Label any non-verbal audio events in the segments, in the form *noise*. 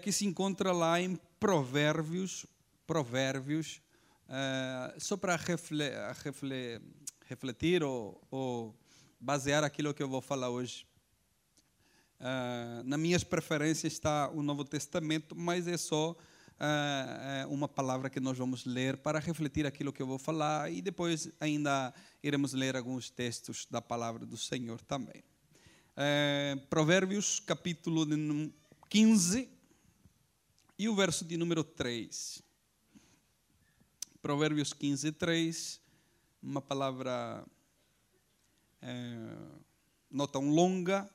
que se encontra lá em Provérbios, Provérbios, uh, só para refle, refle, refletir ou, ou, basear aquilo que eu vou falar hoje. Uh, nas minhas preferências está o Novo Testamento, mas é só uh, uma palavra que nós vamos ler para refletir aquilo que eu vou falar e depois ainda iremos ler alguns textos da palavra do Senhor também. Provérbios, capítulo 15, e o verso de número 3. Provérbios 15, 3. Uma palavra é, não tão longa,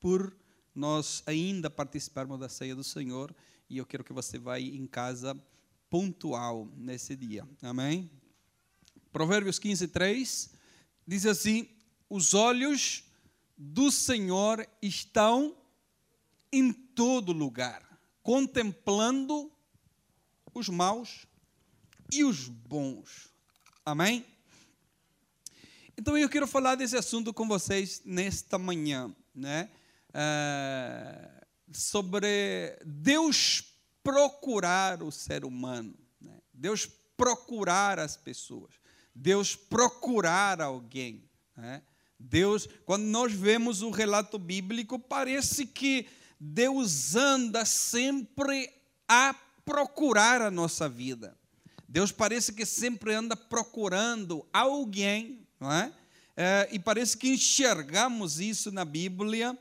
por nós ainda participarmos da ceia do Senhor. E eu quero que você vá em casa pontual nesse dia. Amém? Provérbios 15, 3 diz assim: Os olhos do Senhor estão em todo lugar contemplando os maus e os bons. Amém? Então eu quero falar desse assunto com vocês nesta manhã, né? É, sobre Deus procurar o ser humano, né? Deus procurar as pessoas, Deus procurar alguém, né? Deus, quando nós vemos o relato bíblico, parece que Deus anda sempre a procurar a nossa vida. Deus parece que sempre anda procurando alguém, não é? é e parece que enxergamos isso na Bíblia,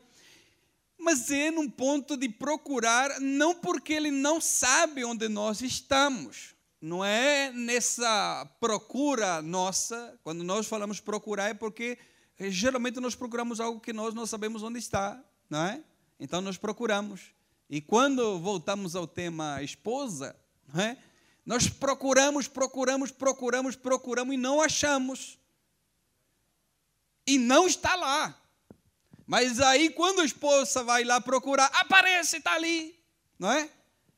mas é num ponto de procurar, não porque Ele não sabe onde nós estamos, não é nessa procura nossa, quando nós falamos procurar, é porque geralmente nós procuramos algo que nós não sabemos onde está, não é? Então nós procuramos. E quando voltamos ao tema esposa, é? nós procuramos, procuramos, procuramos, procuramos e não achamos. E não está lá. Mas aí, quando a esposa vai lá procurar, aparece, está ali. Não é?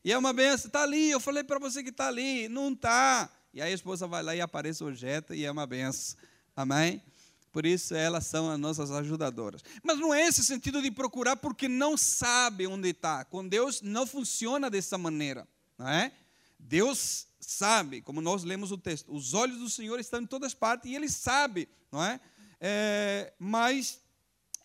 E é uma benção, está ali. Eu falei para você que está ali. Não está. E aí a esposa vai lá e aparece o objeto e é uma benção. Amém? Por isso elas são as nossas ajudadoras. Mas não é esse sentido de procurar porque não sabe onde está. Com Deus não funciona dessa maneira. Não é? Deus sabe, como nós lemos o texto, os olhos do Senhor estão em todas partes e Ele sabe, não é? é mas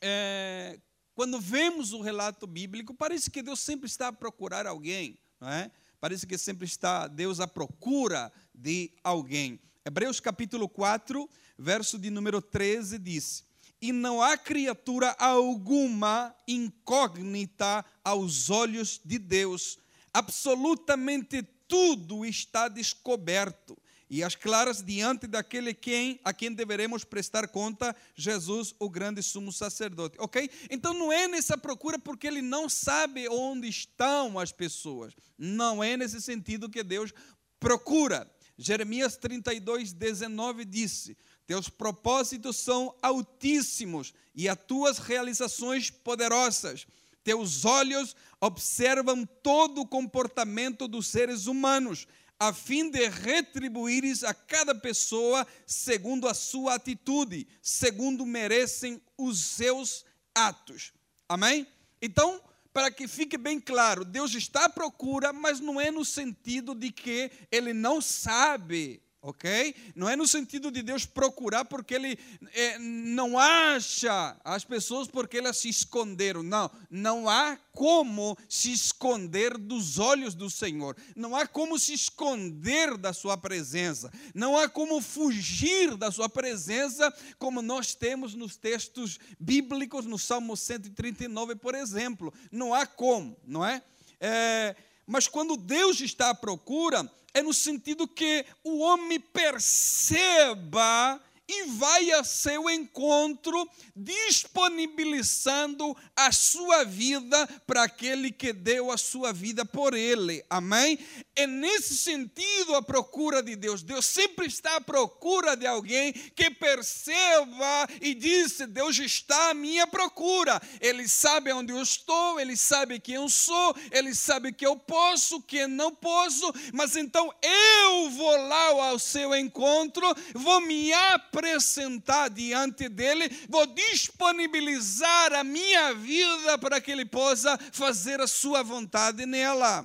é, quando vemos o relato bíblico, parece que Deus sempre está a procurar alguém, não é? Parece que sempre está Deus à procura de alguém. Hebreus capítulo 4, verso de número 13 diz: E não há criatura alguma incógnita aos olhos de Deus, absolutamente tudo está descoberto e as claras diante daquele quem, a quem deveremos prestar conta, Jesus, o grande sumo sacerdote. Ok? Então não é nessa procura porque ele não sabe onde estão as pessoas. Não é nesse sentido que Deus procura. Jeremias 32, 19 disse: Teus propósitos são altíssimos e as tuas realizações poderosas. Teus olhos observam todo o comportamento dos seres humanos, a fim de retribuires a cada pessoa segundo a sua atitude, segundo merecem os seus atos. Amém? Então, para que fique bem claro, Deus está à procura, mas não é no sentido de que ele não sabe ok? Não é no sentido de Deus procurar porque Ele é, não acha as pessoas porque elas se esconderam. Não, não há como se esconder dos olhos do Senhor. Não há como se esconder da Sua presença. Não há como fugir da Sua presença, como nós temos nos textos bíblicos, no Salmo 139, por exemplo. Não há como, não é? é mas quando Deus está à procura, é no sentido que o homem perceba e vai a seu encontro, disponibilizando a sua vida para aquele que deu a sua vida por ele. Amém? É nesse sentido a procura de Deus. Deus sempre está à procura de alguém que perceba e diz: Deus está à minha procura. Ele sabe onde eu estou, ele sabe quem eu sou, ele sabe que eu posso, que não posso, mas então eu vou lá ao seu encontro, vou me apresentar apresentar diante dele, vou disponibilizar a minha vida para que ele possa fazer a sua vontade nela.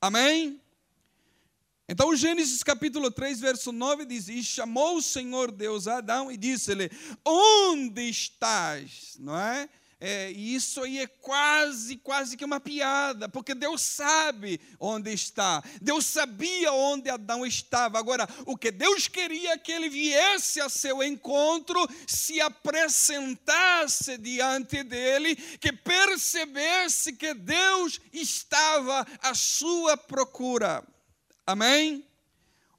Amém? Então, Gênesis capítulo 3, verso 9 diz: E chamou o Senhor Deus a Adão e disse-lhe: Onde estás? Não é? É, e isso aí é quase, quase que uma piada, porque Deus sabe onde está. Deus sabia onde Adão estava. Agora, o que Deus queria é que ele viesse a seu encontro, se apresentasse diante dele, que percebesse que Deus estava à sua procura. Amém?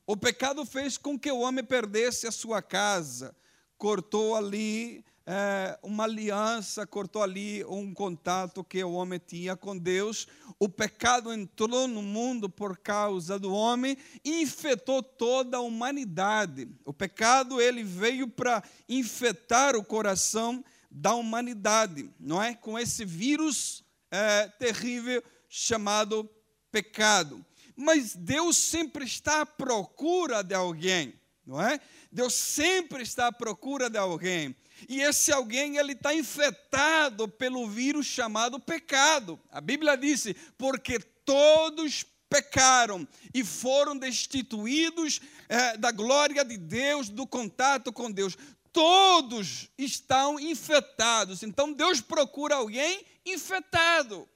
O pecado fez com que o homem perdesse a sua casa, cortou ali é, uma aliança, cortou ali um contato que o homem tinha com Deus. O pecado entrou no mundo por causa do homem e infectou toda a humanidade. O pecado ele veio para infectar o coração da humanidade, não é? Com esse vírus é, terrível chamado pecado. Mas Deus sempre está à procura de alguém, não é? Deus sempre está à procura de alguém. E esse alguém ele está infectado pelo vírus chamado pecado. A Bíblia disse: porque todos pecaram e foram destituídos é, da glória de Deus, do contato com Deus. Todos estão infectados. Então Deus procura alguém infectado.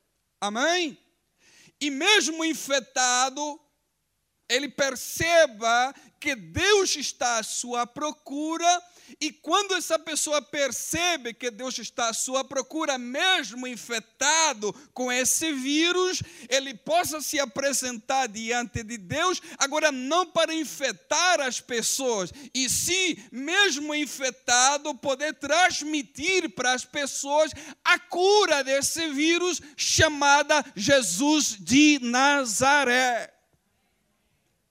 Amém? E mesmo infectado, ele perceba que Deus está à sua procura e quando essa pessoa percebe que Deus está à sua procura, mesmo infectado com esse vírus, ele possa se apresentar diante de Deus, agora não para infectar as pessoas, e se, mesmo infectado, poder transmitir para as pessoas a cura desse vírus chamada Jesus de Nazaré.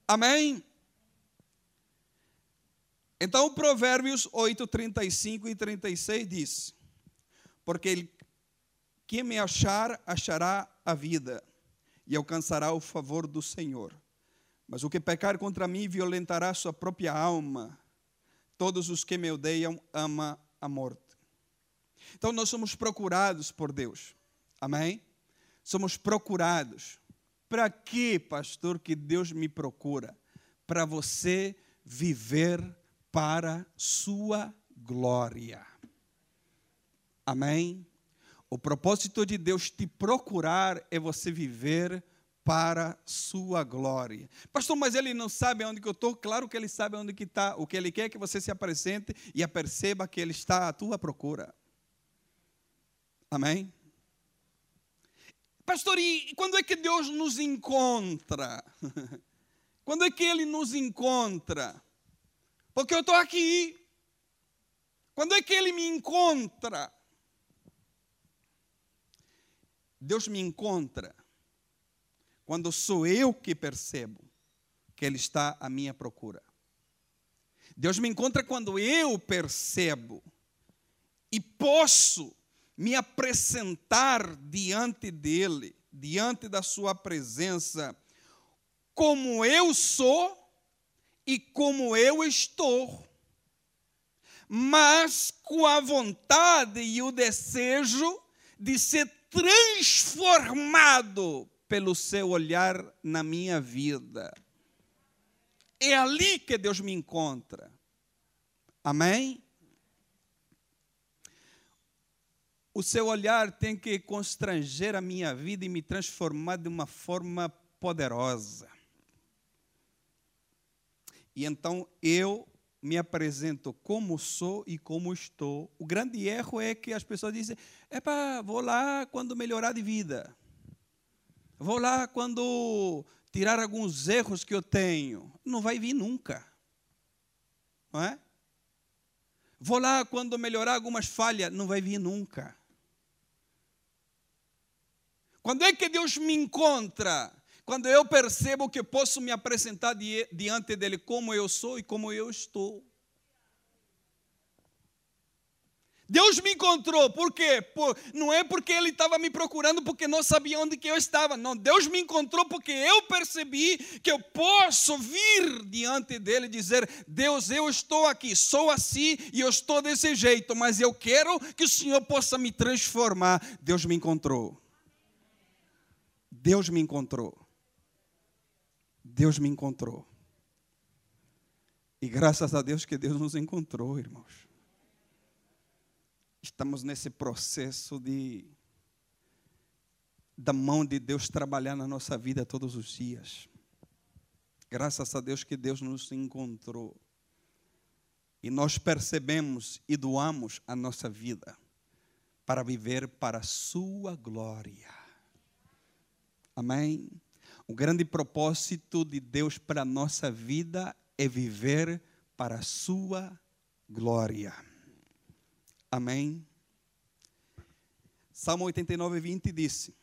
Amém? Então, Provérbios 8, 35 e 36 diz: Porque ele, quem me achar, achará a vida e alcançará o favor do Senhor. Mas o que pecar contra mim violentará sua própria alma. Todos os que me odeiam ama a morte. Então nós somos procurados por Deus. Amém? Somos procurados. Para que, pastor, que Deus me procura? Para você viver para sua glória. Amém? O propósito de Deus te procurar é você viver para sua glória. Pastor, mas ele não sabe onde que eu estou? Claro que ele sabe onde que está. O que ele quer é que você se apresente e aperceba que ele está à tua procura. Amém? Pastor, e quando é que Deus nos encontra? *laughs* Quando é que Ele nos encontra? Porque eu estou aqui. Quando é que ele me encontra? Deus me encontra quando sou eu que percebo que Ele está à minha procura. Deus me encontra quando eu percebo e posso me apresentar diante dEle, diante da Sua presença, como eu sou e como eu estou, mas com a vontade e o desejo de ser transformado pelo seu olhar na minha vida. É ali que Deus me encontra. Amém? O seu olhar tem que constranger a minha vida e me transformar de uma forma poderosa. E então eu me apresento como sou e como estou. O grande erro é que as pessoas dizem: "Epa, vou lá quando melhorar de vida. Vou lá quando tirar alguns erros que eu tenho". Não vai vir nunca. Não é? Vou lá quando melhorar algumas falhas, não vai vir nunca. Quando é que Deus me encontra? Quando eu percebo que posso me apresentar diante dele como eu sou e como eu estou. Deus me encontrou, por quê? Por, não é porque Ele estava me procurando porque não sabia onde que eu estava. Não, Deus me encontrou porque eu percebi que eu posso vir diante dEle e dizer: Deus, eu estou aqui, sou assim e eu estou desse jeito, mas eu quero que o Senhor possa me transformar. Deus me encontrou. Deus me encontrou. Deus me encontrou. E graças a Deus que Deus nos encontrou, irmãos estamos nesse processo de da mão de Deus trabalhar na nossa vida todos os dias. Graças a Deus que Deus nos encontrou. E nós percebemos e doamos a nossa vida para viver para a sua glória. Amém? O grande propósito de Deus para a nossa vida é viver para a sua glória. Amém? Salmo 89, 20 disse: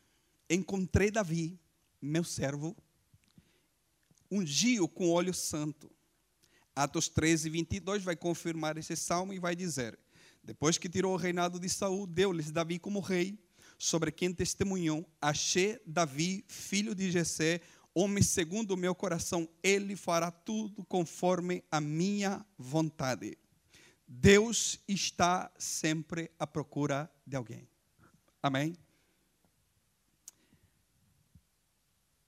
Encontrei Davi, meu servo, ungiu com óleo santo. Atos 13, 22 vai confirmar esse salmo e vai dizer: Depois que tirou o reinado de Saul, deu-lhes Davi como rei, sobre quem testemunhou: Achei Davi, filho de Jessé, homem segundo o meu coração, ele fará tudo conforme a minha vontade. Deus está sempre à procura de alguém. Amém?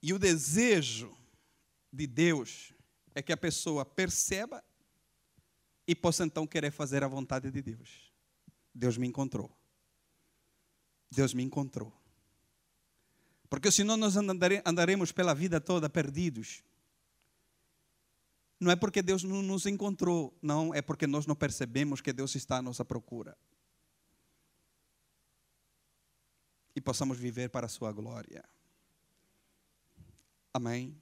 E o desejo de Deus é que a pessoa perceba e possa então querer fazer a vontade de Deus. Deus me encontrou. Deus me encontrou. Porque senão nós andaremos pela vida toda perdidos não é porque Deus não nos encontrou, não, é porque nós não percebemos que Deus está à nossa procura. E possamos viver para a sua glória. Amém.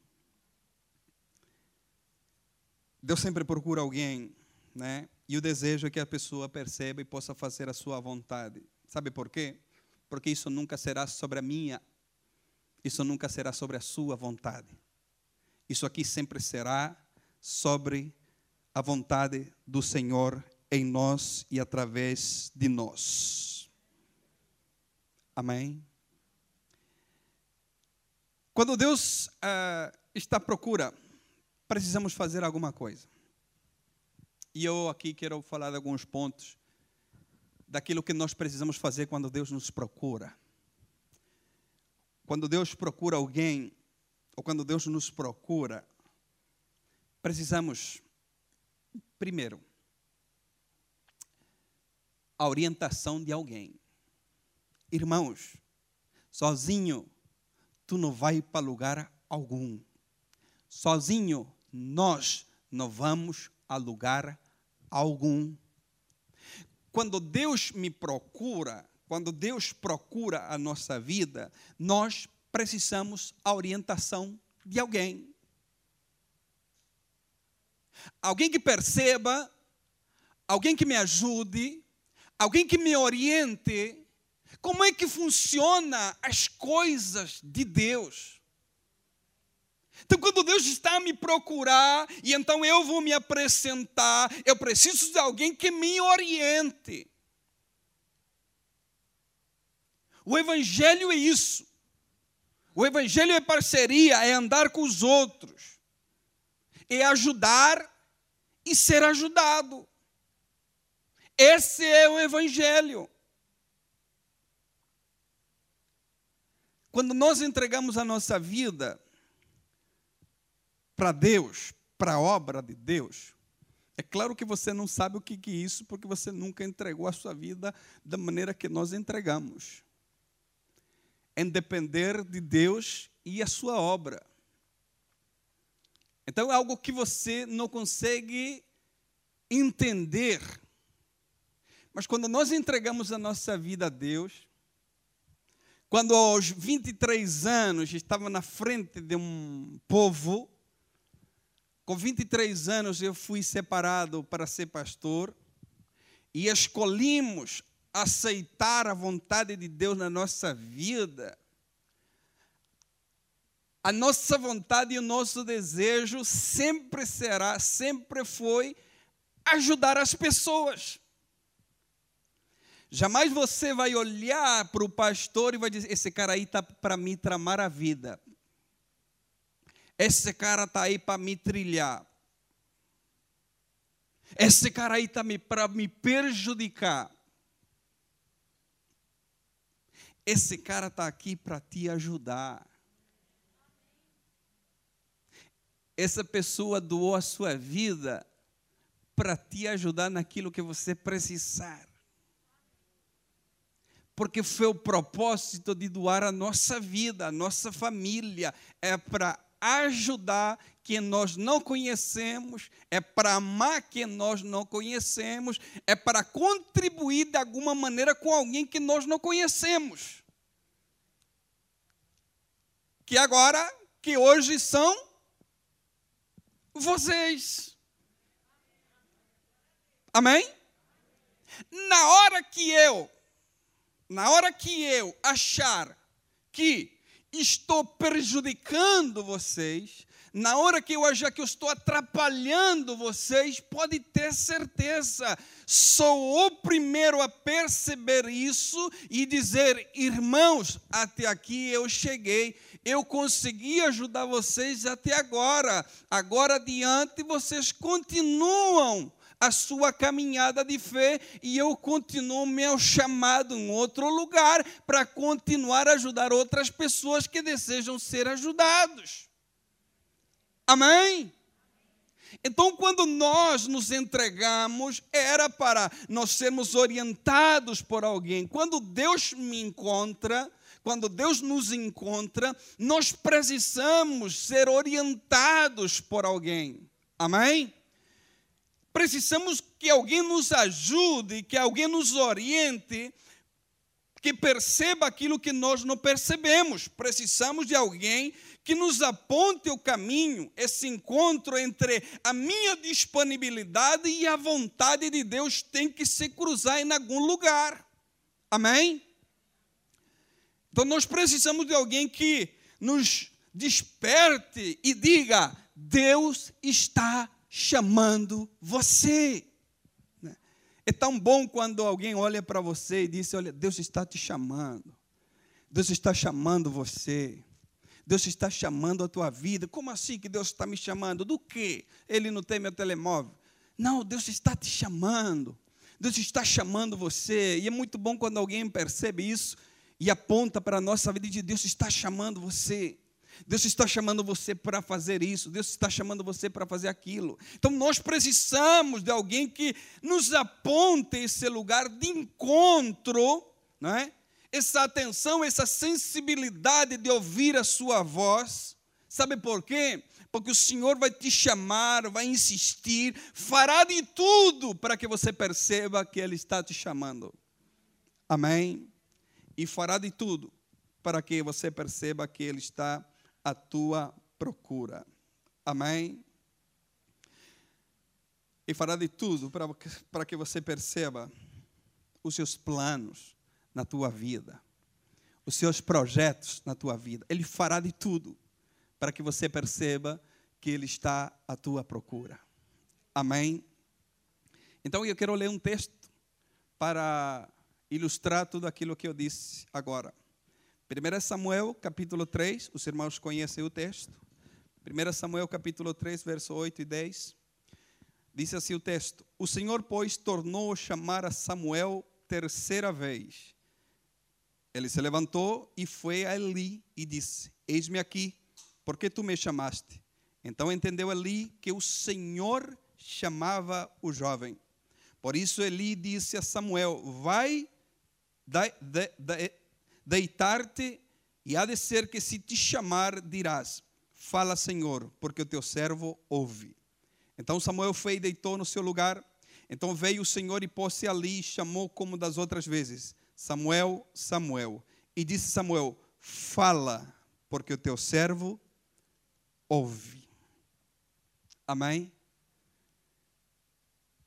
Deus sempre procura alguém, né? E o desejo é que a pessoa perceba e possa fazer a sua vontade. Sabe por quê? Porque isso nunca será sobre a minha, isso nunca será sobre a sua vontade. Isso aqui sempre será sobre a vontade do Senhor em nós e através de nós. Amém? Quando Deus uh, está à procura, precisamos fazer alguma coisa. E eu aqui quero falar de alguns pontos daquilo que nós precisamos fazer quando Deus nos procura. Quando Deus procura alguém, ou quando Deus nos procura, precisamos, primeiro, a orientação de alguém. Irmãos, sozinho tu não vai para lugar algum. Sozinho nós não vamos a lugar algum. Quando Deus me procura, quando Deus procura a nossa vida, nós precisamos a orientação de alguém. Alguém que perceba, alguém que me ajude, alguém que me oriente como é que funciona as coisas de Deus. Então, quando Deus está a me procurar, e então eu vou me apresentar, eu preciso de alguém que me oriente. O Evangelho é isso. O Evangelho é parceria, é andar com os outros, é ajudar e ser ajudado. Esse é o Evangelho. Quando nós entregamos a nossa vida para Deus, para a obra de Deus, é claro que você não sabe o que é isso, porque você nunca entregou a sua vida da maneira que nós entregamos. Em depender de Deus e a sua obra. Então é algo que você não consegue entender. Mas quando nós entregamos a nossa vida a Deus, quando aos 23 anos estava na frente de um povo, com 23 anos eu fui separado para ser pastor e escolhemos aceitar a vontade de Deus na nossa vida a nossa vontade e o nosso desejo sempre será, sempre foi ajudar as pessoas. Jamais você vai olhar para o pastor e vai dizer: esse cara aí está para me tramar a vida. Esse cara está aí para me trilhar. Esse cara aí está para me prejudicar. Esse cara está aqui para te ajudar. Essa pessoa doou a sua vida para te ajudar naquilo que você precisar. Porque foi o propósito de doar a nossa vida, a nossa família, é para ajudar quem nós não conhecemos, é para amar quem nós não conhecemos, é para contribuir de alguma maneira com alguém que nós não conhecemos. Que agora, que hoje são vocês. Amém? Na hora que eu, na hora que eu achar que estou prejudicando vocês, na hora que eu achar que eu estou atrapalhando vocês, pode ter certeza, sou o primeiro a perceber isso e dizer: irmãos, até aqui eu cheguei, eu consegui ajudar vocês até agora, agora adiante vocês continuam a sua caminhada de fé e eu continuo meu chamado em outro lugar para continuar a ajudar outras pessoas que desejam ser ajudados. Amém? Então, quando nós nos entregamos, era para nós sermos orientados por alguém. Quando Deus me encontra, quando Deus nos encontra, nós precisamos ser orientados por alguém. Amém? Precisamos que alguém nos ajude, que alguém nos oriente, que perceba aquilo que nós não percebemos. Precisamos de alguém que nos aponte o caminho, esse encontro entre a minha disponibilidade e a vontade de Deus tem que se cruzar em algum lugar. Amém? Então nós precisamos de alguém que nos desperte e diga: Deus está chamando você. Né? É tão bom quando alguém olha para você e diz: Olha, Deus está te chamando. Deus está chamando você. Deus está chamando a tua vida. Como assim que Deus está me chamando? Do quê? Ele não tem meu telemóvel. Não, Deus está te chamando. Deus está chamando você. E é muito bom quando alguém percebe isso e aponta para a nossa vida e diz: Deus está chamando você. Deus está chamando você para fazer isso, Deus está chamando você para fazer aquilo. Então nós precisamos de alguém que nos aponte esse lugar de encontro, não é? essa atenção, essa sensibilidade de ouvir a sua voz. Sabe por quê? Porque o Senhor vai te chamar, vai insistir, fará de tudo para que você perceba que Ele está te chamando. Amém? E fará de tudo para que você perceba que Ele está a tua procura. Amém? E fará de tudo para, para que você perceba os seus planos na tua vida, os seus projetos na tua vida. Ele fará de tudo para que você perceba que Ele está à tua procura. Amém? Então eu quero ler um texto para ilustrar tudo aquilo que eu disse agora. 1 Samuel, capítulo 3, os irmãos conhecem o texto. 1 Samuel, capítulo 3, verso 8 e 10. Diz assim o texto: O Senhor, pois, tornou a chamar a Samuel terceira vez. Ele se levantou e foi a Eli e disse: Eis-me aqui, porque tu me chamaste? Então entendeu Eli que o Senhor chamava o jovem. Por isso Eli disse a Samuel: Vai, deitar-te, e há de ser que se te chamar, dirás: Fala, Senhor, porque o teu servo ouve. Então Samuel foi e deitou no seu lugar. Então veio o Senhor e pôs-se ali e chamou como das outras vezes: Samuel, Samuel. E disse Samuel: Fala, porque o teu servo ouve. Amém?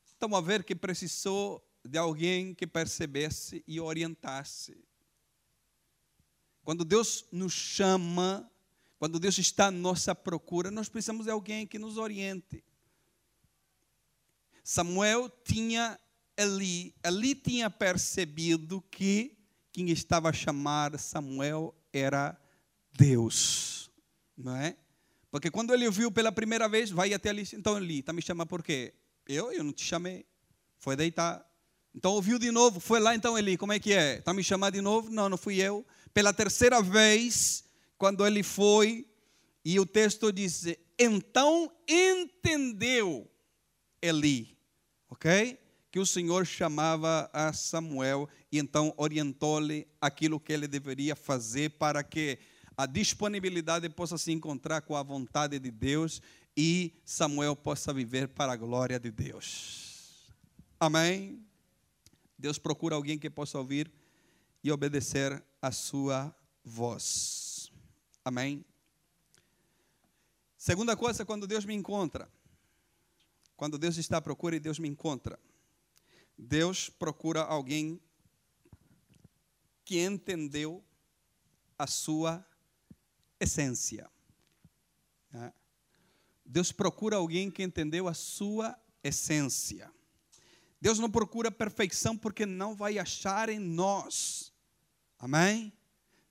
Estamos a ver que precisou de alguém que percebesse e orientasse. Quando Deus nos chama, quando Deus está à nossa procura, nós precisamos de alguém que nos oriente. Samuel tinha Eli, Eli tinha percebido que quem estava a chamar Samuel era Deus, não é? Porque quando ele ouviu pela primeira vez, vai até ali, então Eli, está me chamando por quê? Eu, eu não te chamei. Foi deitar. Então ouviu de novo, foi lá então Eli, como é que é? Está me chamando de novo? Não, não fui eu. Pela terceira vez, quando ele foi, e o texto diz: então entendeu Eli, ok? Que o Senhor chamava a Samuel e então orientou-lhe aquilo que ele deveria fazer para que a disponibilidade possa se encontrar com a vontade de Deus e Samuel possa viver para a glória de Deus. Amém? Deus procura alguém que possa ouvir e obedecer a sua voz. Amém? Segunda coisa, quando Deus me encontra. Quando Deus está à procura e Deus me encontra. Deus procura alguém que entendeu a sua essência. É. Deus procura alguém que entendeu a sua essência. Deus não procura perfeição porque não vai achar em nós. Amém?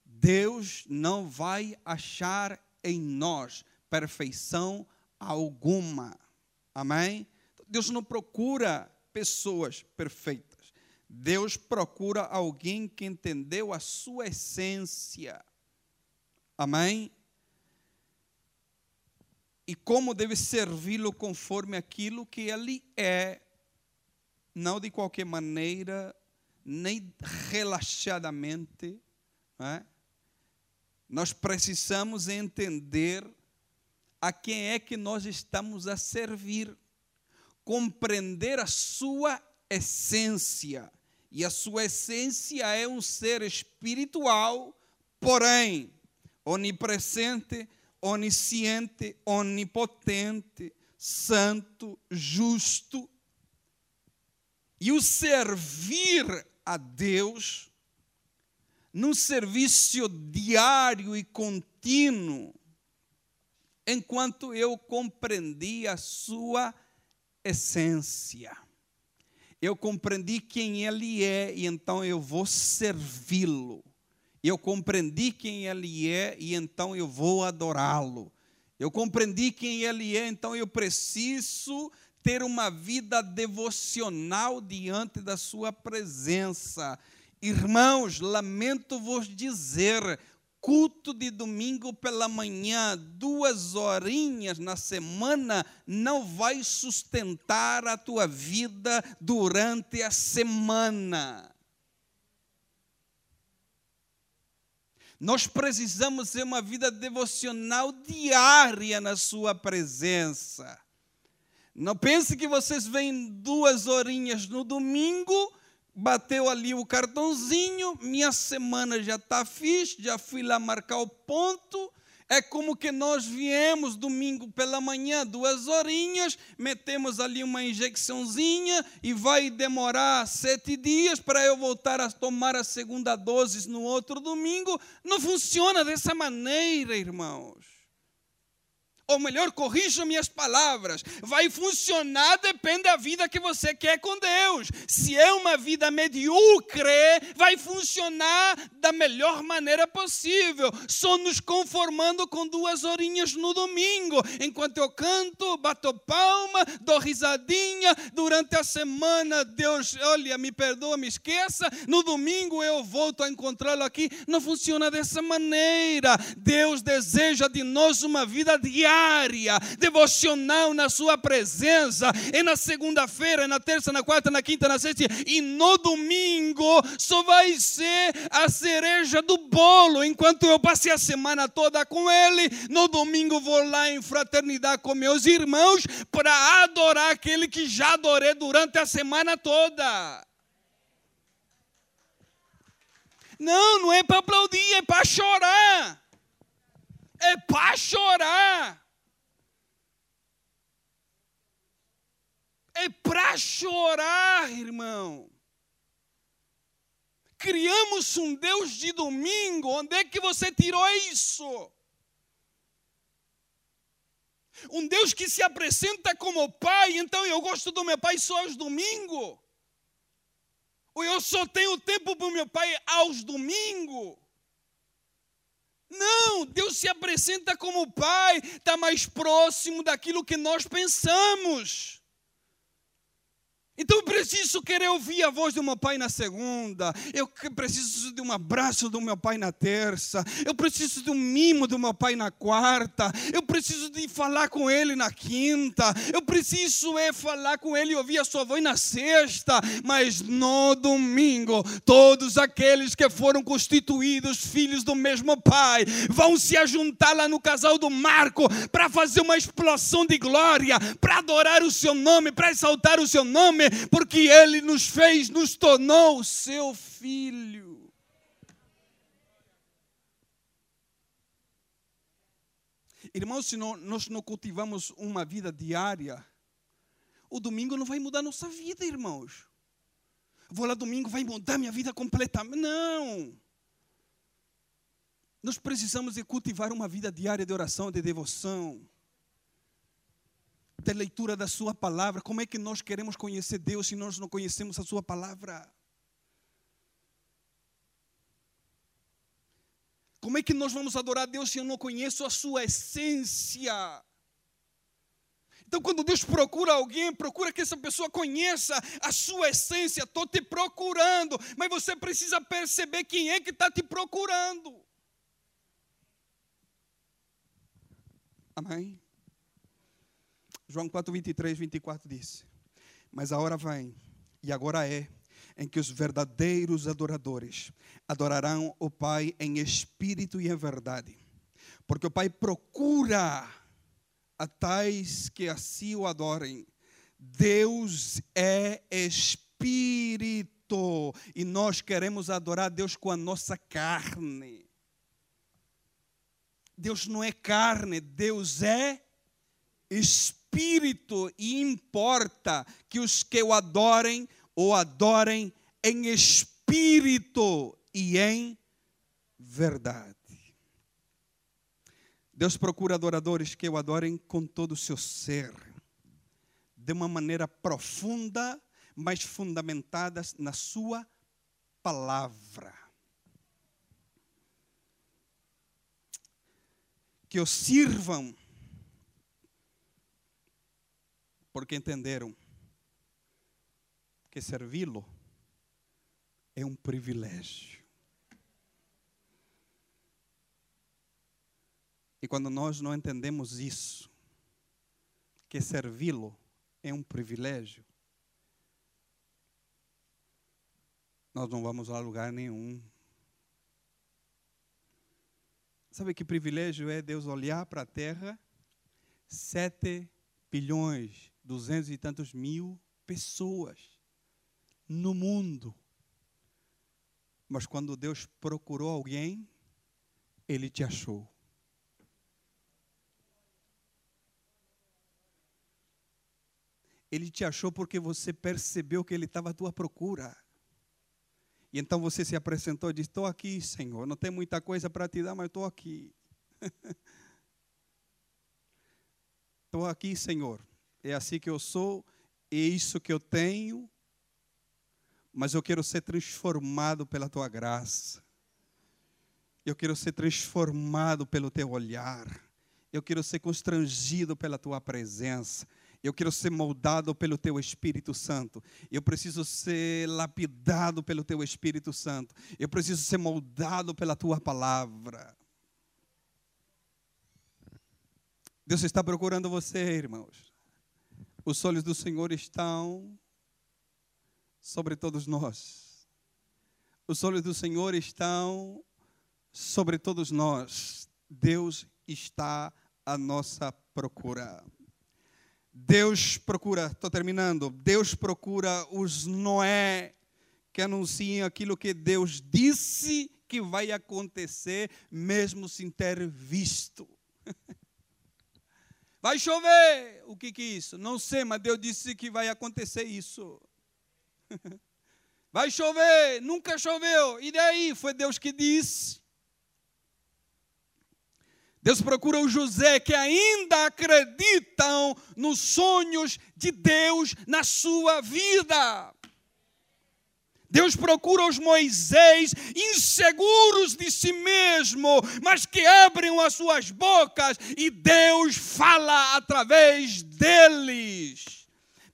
Deus não vai achar em nós perfeição alguma. Amém? Deus não procura pessoas perfeitas. Deus procura alguém que entendeu a sua essência. Amém? E como deve servi-lo conforme aquilo que ele é, não de qualquer maneira, nem relaxadamente. É? Nós precisamos entender a quem é que nós estamos a servir, compreender a sua essência. E a sua essência é um ser espiritual, porém onipresente, onisciente, onipotente, santo, justo. E o servir a Deus, num serviço diário e contínuo, enquanto eu compreendi a sua essência. Eu compreendi quem Ele é e então eu vou servi-lo. Eu compreendi quem Ele é e então eu vou adorá-lo. Eu compreendi quem Ele é, então eu preciso ter uma vida devocional diante da Sua presença. Irmãos, lamento vos dizer, culto de domingo pela manhã, duas horinhas na semana, não vai sustentar a tua vida durante a semana. Nós precisamos ter uma vida devocional diária na Sua presença. Não pense que vocês vêm duas horinhas no domingo bateu ali o cartãozinho, minha semana já está fixe, já fui lá marcar o ponto. É como que nós viemos domingo pela manhã, duas horinhas, metemos ali uma injeçãozinha e vai demorar sete dias para eu voltar a tomar a segunda dose no outro domingo. Não funciona dessa maneira, irmãos ou melhor, corrijam minhas palavras. Vai funcionar, depende da vida que você quer com Deus. Se é uma vida medíocre, vai funcionar da melhor maneira possível, só nos conformando com duas horinhas no domingo, enquanto eu canto, bato palma, dou risadinha. Durante a semana, Deus, olha, me perdoa, me esqueça. No domingo eu volto a encontrá-lo aqui. Não funciona dessa maneira. Deus deseja de nós uma vida diária diária, devocional na Sua presença. É na segunda-feira, é na terça, na quarta, na quinta, na sexta. E no domingo só vai ser a cereja do bolo. Enquanto eu passei a semana toda com Ele, no domingo vou lá em fraternidade com meus irmãos para adorar aquele que já adorei durante a semana toda. Não, não é para aplaudir, é para chorar. É para chorar. É para chorar, irmão. Criamos um Deus de domingo, onde é que você tirou isso? Um Deus que se apresenta como Pai, então eu gosto do meu Pai só aos domingos. Ou eu só tenho tempo para o meu pai aos domingos. Não, Deus se apresenta como Pai, está mais próximo daquilo que nós pensamos. Então eu preciso querer ouvir a voz do meu pai na segunda, eu preciso de um abraço do meu pai na terça, eu preciso de um mimo do meu pai na quarta, eu preciso de falar com ele na quinta, eu preciso é falar com ele e ouvir a sua voz na sexta, mas no domingo, todos aqueles que foram constituídos filhos do mesmo pai vão se ajuntar lá no casal do Marco para fazer uma explosão de glória, para adorar o seu nome, para exaltar o seu nome porque Ele nos fez, nos tornou seu filho. Irmãos, se não, nós não cultivamos uma vida diária, o domingo não vai mudar nossa vida, irmãos. Vou lá domingo, vai mudar minha vida completamente. Não. Nós precisamos de cultivar uma vida diária de oração, de devoção da leitura da Sua palavra. Como é que nós queremos conhecer Deus se nós não conhecemos a Sua palavra? Como é que nós vamos adorar Deus se eu não conheço a Sua essência? Então, quando Deus procura alguém, procura que essa pessoa conheça a sua essência. Estou te procurando, mas você precisa perceber quem é que está te procurando. Amém? João 4, 23, 24 diz: Mas a hora vem, e agora é, em que os verdadeiros adoradores adorarão o Pai em espírito e em verdade. Porque o Pai procura a tais que assim o adorem. Deus é espírito e nós queremos adorar Deus com a nossa carne. Deus não é carne, Deus é espírito espírito e importa que os que o adorem o adorem em espírito e em verdade. Deus procura adoradores que o adorem com todo o seu ser, de uma maneira profunda, mas fundamentada na sua palavra. Que o sirvam porque entenderam que servi-lo é um privilégio. E quando nós não entendemos isso, que servi-lo é um privilégio, nós não vamos a lugar nenhum. Sabe que privilégio é Deus olhar para a terra, sete bilhões duzentos e tantos mil pessoas no mundo. Mas quando Deus procurou alguém, Ele te achou. Ele te achou porque você percebeu que Ele estava à tua procura. E então você se apresentou e disse: Estou aqui, Senhor. Não tem muita coisa para te dar, mas estou aqui. *laughs* Estou aqui, Senhor é assim que eu sou, é isso que eu tenho, mas eu quero ser transformado pela tua graça. Eu quero ser transformado pelo teu olhar. Eu quero ser constrangido pela tua presença. Eu quero ser moldado pelo teu Espírito Santo. Eu preciso ser lapidado pelo teu Espírito Santo. Eu preciso ser moldado pela tua palavra. Deus está procurando você, irmãos. Os olhos do Senhor estão sobre todos nós. Os olhos do Senhor estão sobre todos nós. Deus está à nossa procura. Deus procura, estou terminando. Deus procura os Noé que anunciam aquilo que Deus disse que vai acontecer, mesmo sem ter visto. Vai chover. O que, que é isso? Não sei, mas Deus disse que vai acontecer isso. *laughs* Vai chover, nunca choveu. E daí? Foi Deus que disse. Deus procura o José que ainda acreditam nos sonhos de Deus na sua vida. Deus procura os Moisés inseguros de si mesmo, mas que abrem as suas bocas e Deus fala através deles.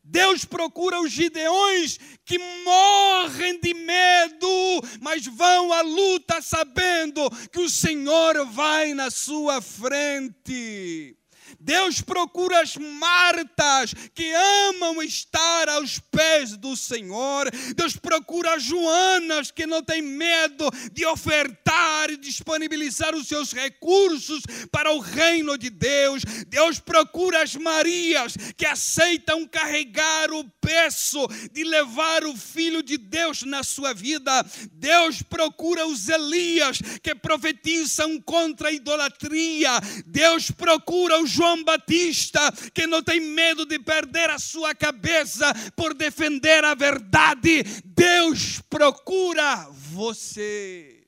Deus procura os gideões que morrem de medo, mas vão à luta sabendo que o Senhor vai na sua frente. Deus procura as Martas que amam estar aos pés do Senhor. Deus procura as Joanas que não têm medo de ofertar e disponibilizar os seus recursos para o reino de Deus. Deus procura as Marias que aceitam carregar o peso de levar o Filho de Deus na sua vida. Deus procura os Elias que profetizam contra a idolatria. Deus procura os João Batista, que não tem medo de perder a sua cabeça por defender a verdade. Deus procura você.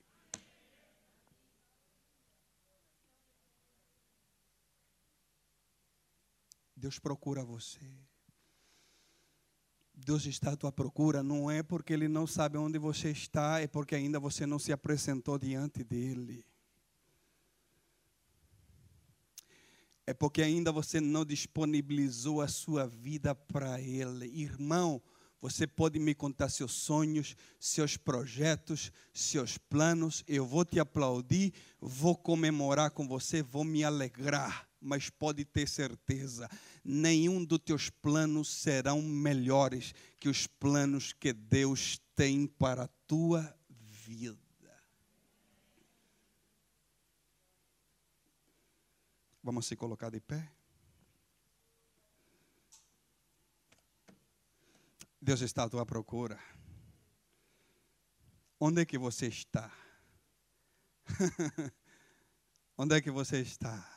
Deus procura você. Deus está à tua procura, não é porque Ele não sabe onde você está, é porque ainda você não se apresentou diante dEle. É porque ainda você não disponibilizou a sua vida para Ele. Irmão, você pode me contar seus sonhos, seus projetos, seus planos. Eu vou te aplaudir, vou comemorar com você, vou me alegrar. Mas pode ter certeza, nenhum dos teus planos serão melhores que os planos que Deus tem para a tua vida. Vamos se colocar de pé. Deus está à tua procura. Onde é que você está? *laughs* Onde é que você está?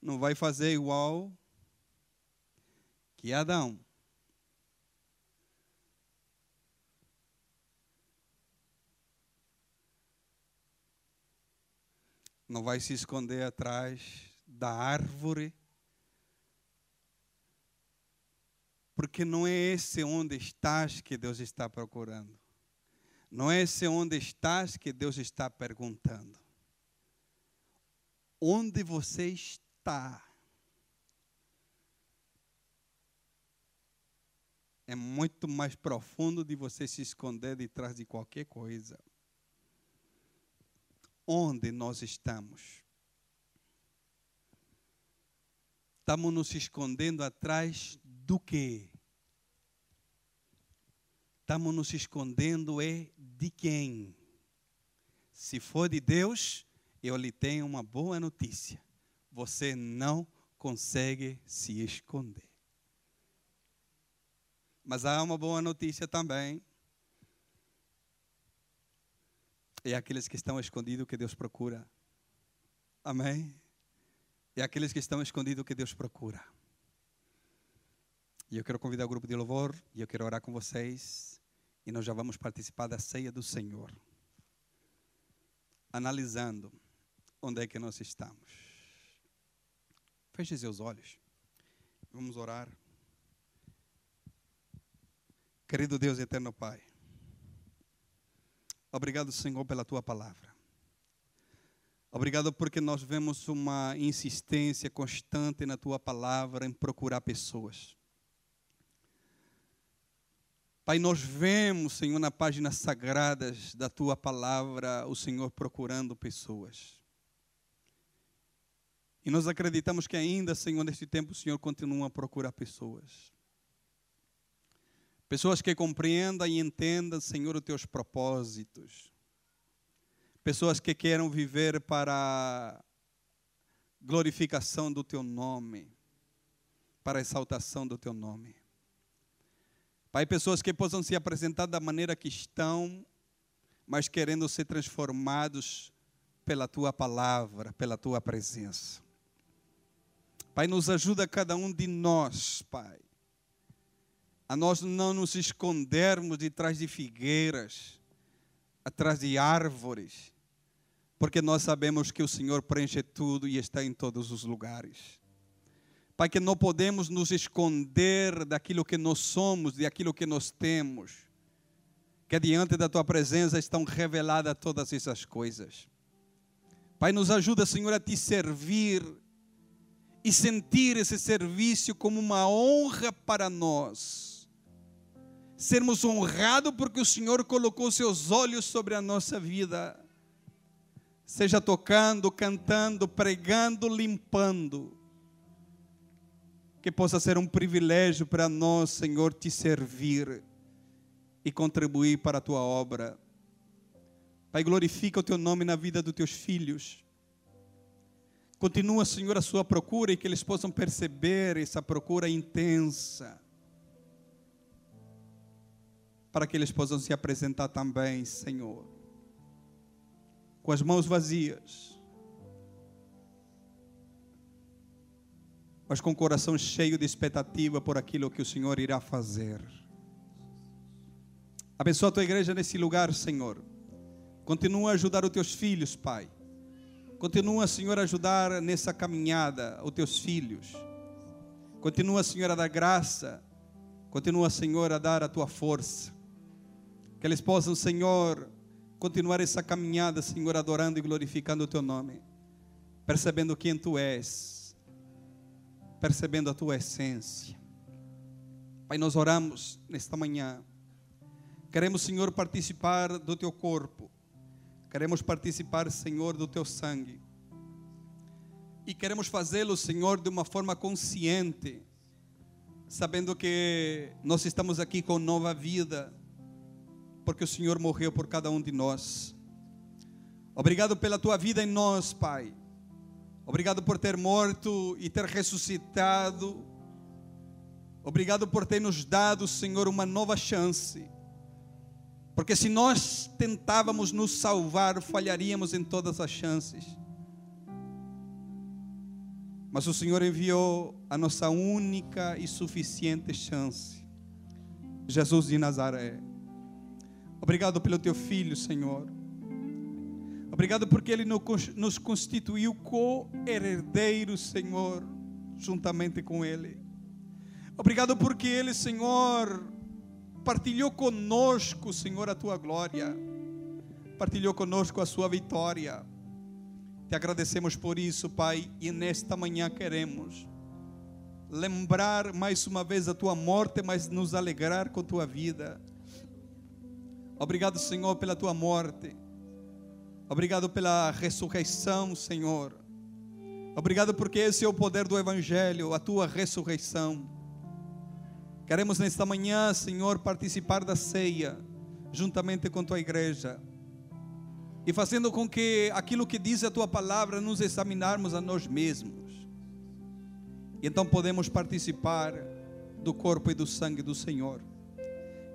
Não vai fazer igual que Adão. Não vai se esconder atrás da árvore, porque não é esse onde estás que Deus está procurando. Não é esse onde estás que Deus está perguntando. Onde você está é muito mais profundo de você se esconder de trás de qualquer coisa onde nós estamos. Estamos nos escondendo atrás do quê? Estamos nos escondendo é de quem? Se for de Deus, eu lhe tenho uma boa notícia. Você não consegue se esconder. Mas há uma boa notícia também. É aqueles que estão escondidos que Deus procura. Amém? É aqueles que estão escondidos que Deus procura. E eu quero convidar o grupo de louvor e eu quero orar com vocês. E nós já vamos participar da ceia do Senhor. Analisando onde é que nós estamos. Feche seus olhos. Vamos orar. Querido Deus eterno Pai. Obrigado, Senhor, pela tua palavra. Obrigado porque nós vemos uma insistência constante na tua palavra em procurar pessoas. Pai, nós vemos, Senhor, nas páginas sagradas da tua palavra, o Senhor procurando pessoas. E nós acreditamos que ainda, Senhor, neste tempo o Senhor continua a procurar pessoas. Pessoas que compreendam e entendam, Senhor, os teus propósitos. Pessoas que queiram viver para a glorificação do teu nome, para a exaltação do teu nome. Pai, pessoas que possam se apresentar da maneira que estão, mas querendo ser transformados pela tua palavra, pela tua presença. Pai, nos ajuda cada um de nós, Pai a nós não nos escondermos de trás de figueiras, atrás de árvores, porque nós sabemos que o Senhor preenche tudo e está em todos os lugares. Pai, que não podemos nos esconder daquilo que nós somos, daquilo que nós temos. Que diante da tua presença estão reveladas todas essas coisas. Pai, nos ajuda, Senhor, a te servir e sentir esse serviço como uma honra para nós. Sermos honrados porque o Senhor colocou seus olhos sobre a nossa vida. Seja tocando, cantando, pregando, limpando que possa ser um privilégio para nós, Senhor, te servir e contribuir para a tua obra. Pai, glorifica o teu nome na vida dos teus filhos. Continua, Senhor, a sua procura e que eles possam perceber essa procura intensa. Para que eles possam se apresentar também, Senhor, com as mãos vazias mas com o coração cheio de expectativa por aquilo que o Senhor irá fazer. Abençoa a tua igreja nesse lugar, Senhor. Continua a ajudar os teus filhos, Pai. Continua, Senhor, a ajudar nessa caminhada os teus filhos. Continua, Senhor, a dar graça. Continua, Senhor, a dar a tua força. Que eles possam, Senhor, continuar essa caminhada, Senhor, adorando e glorificando o teu nome, percebendo quem tu és percebendo a tua essência. Pai, nós oramos nesta manhã. Queremos, Senhor, participar do teu corpo. Queremos participar, Senhor, do teu sangue. E queremos fazê-lo, Senhor, de uma forma consciente, sabendo que nós estamos aqui com nova vida, porque o Senhor morreu por cada um de nós. Obrigado pela tua vida em nós, Pai. Obrigado por ter morto e ter ressuscitado. Obrigado por ter nos dado, Senhor, uma nova chance. Porque se nós tentávamos nos salvar, falharíamos em todas as chances. Mas o Senhor enviou a nossa única e suficiente chance. Jesus de Nazaré. Obrigado pelo teu filho, Senhor. Obrigado porque Ele nos constituiu co-herdeiros, Senhor, juntamente com Ele. Obrigado porque Ele, Senhor, partilhou conosco, Senhor, a tua glória, partilhou conosco a sua vitória. Te agradecemos por isso, Pai, e nesta manhã queremos lembrar mais uma vez a tua morte, mas nos alegrar com a tua vida. Obrigado, Senhor, pela tua morte. Obrigado pela ressurreição, Senhor. Obrigado porque esse é o poder do Evangelho, a tua ressurreição. Queremos nesta manhã, Senhor, participar da ceia, juntamente com tua igreja, e fazendo com que aquilo que diz a tua palavra nos examinarmos a nós mesmos. E então podemos participar do corpo e do sangue do Senhor.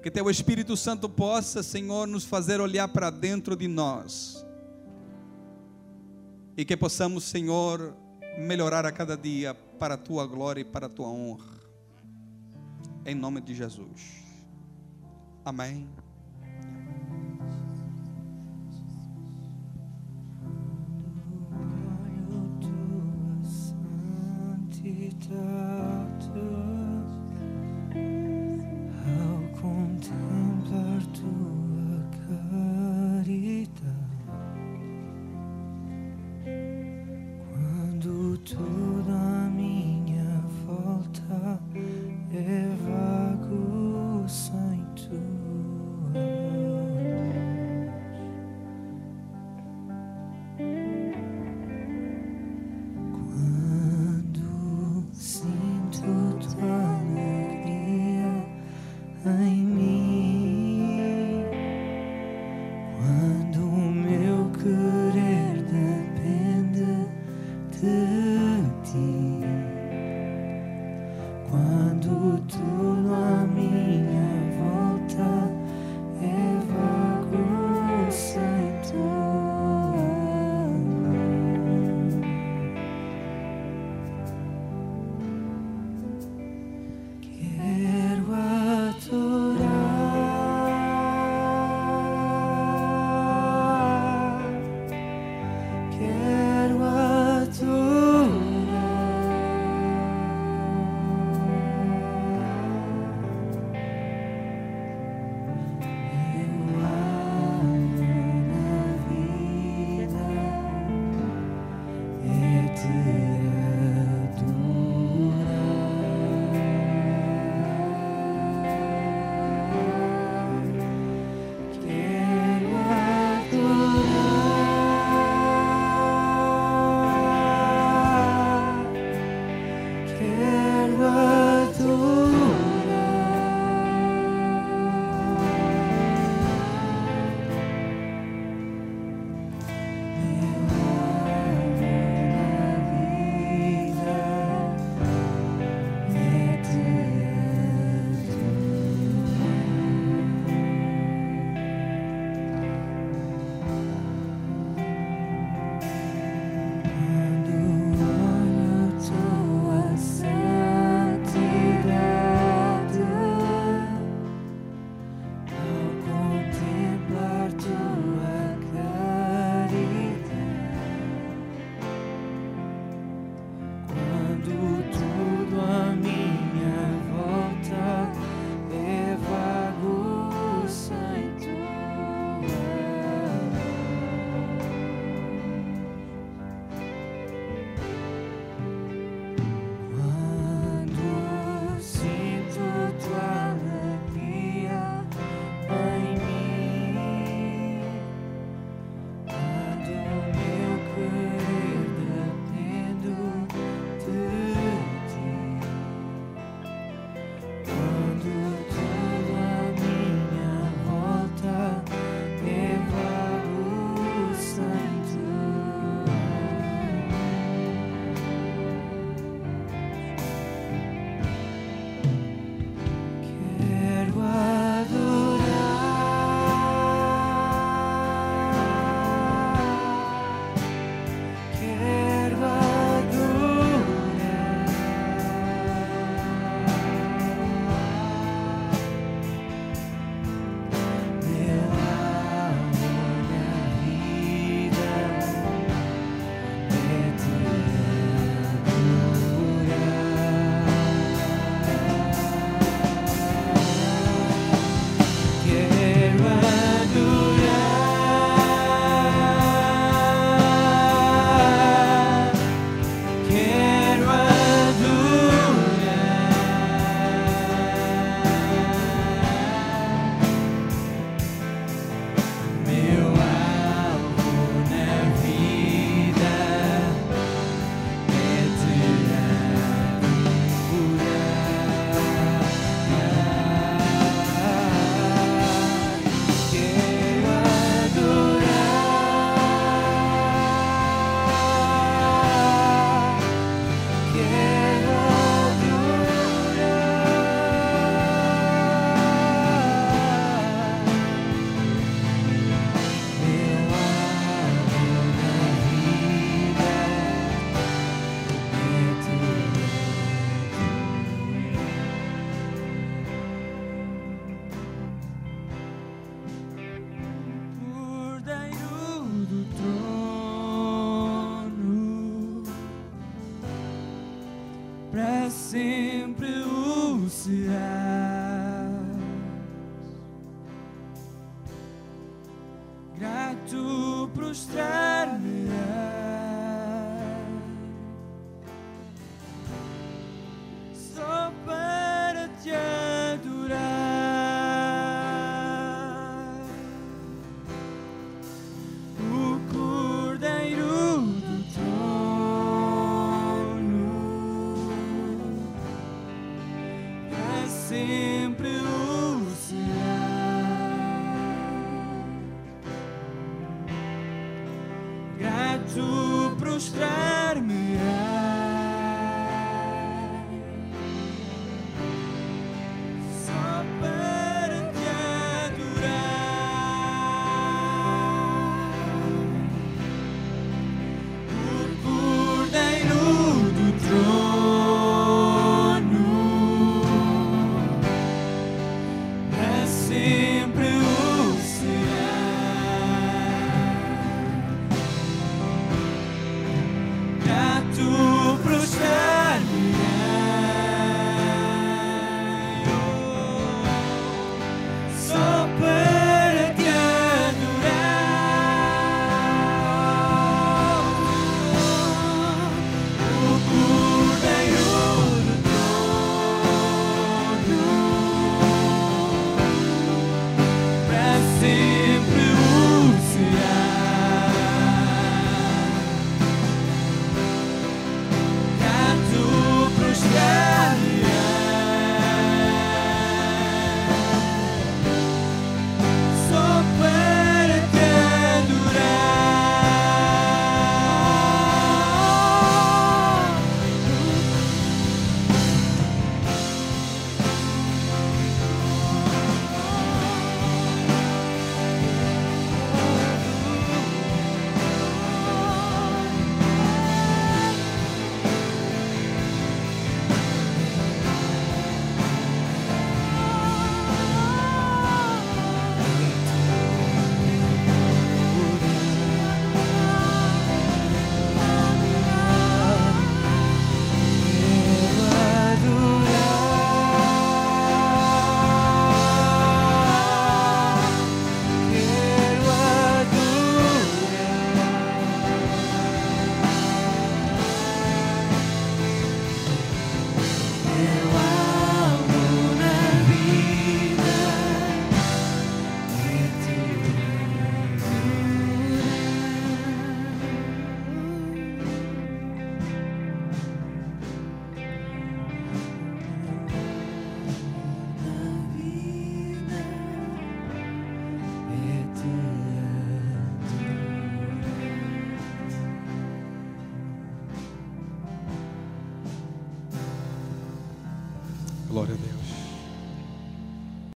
Que teu Espírito Santo possa, Senhor, nos fazer olhar para dentro de nós e que possamos, Senhor, melhorar a cada dia para a tua glória e para a tua honra. Em nome de Jesus. Amém.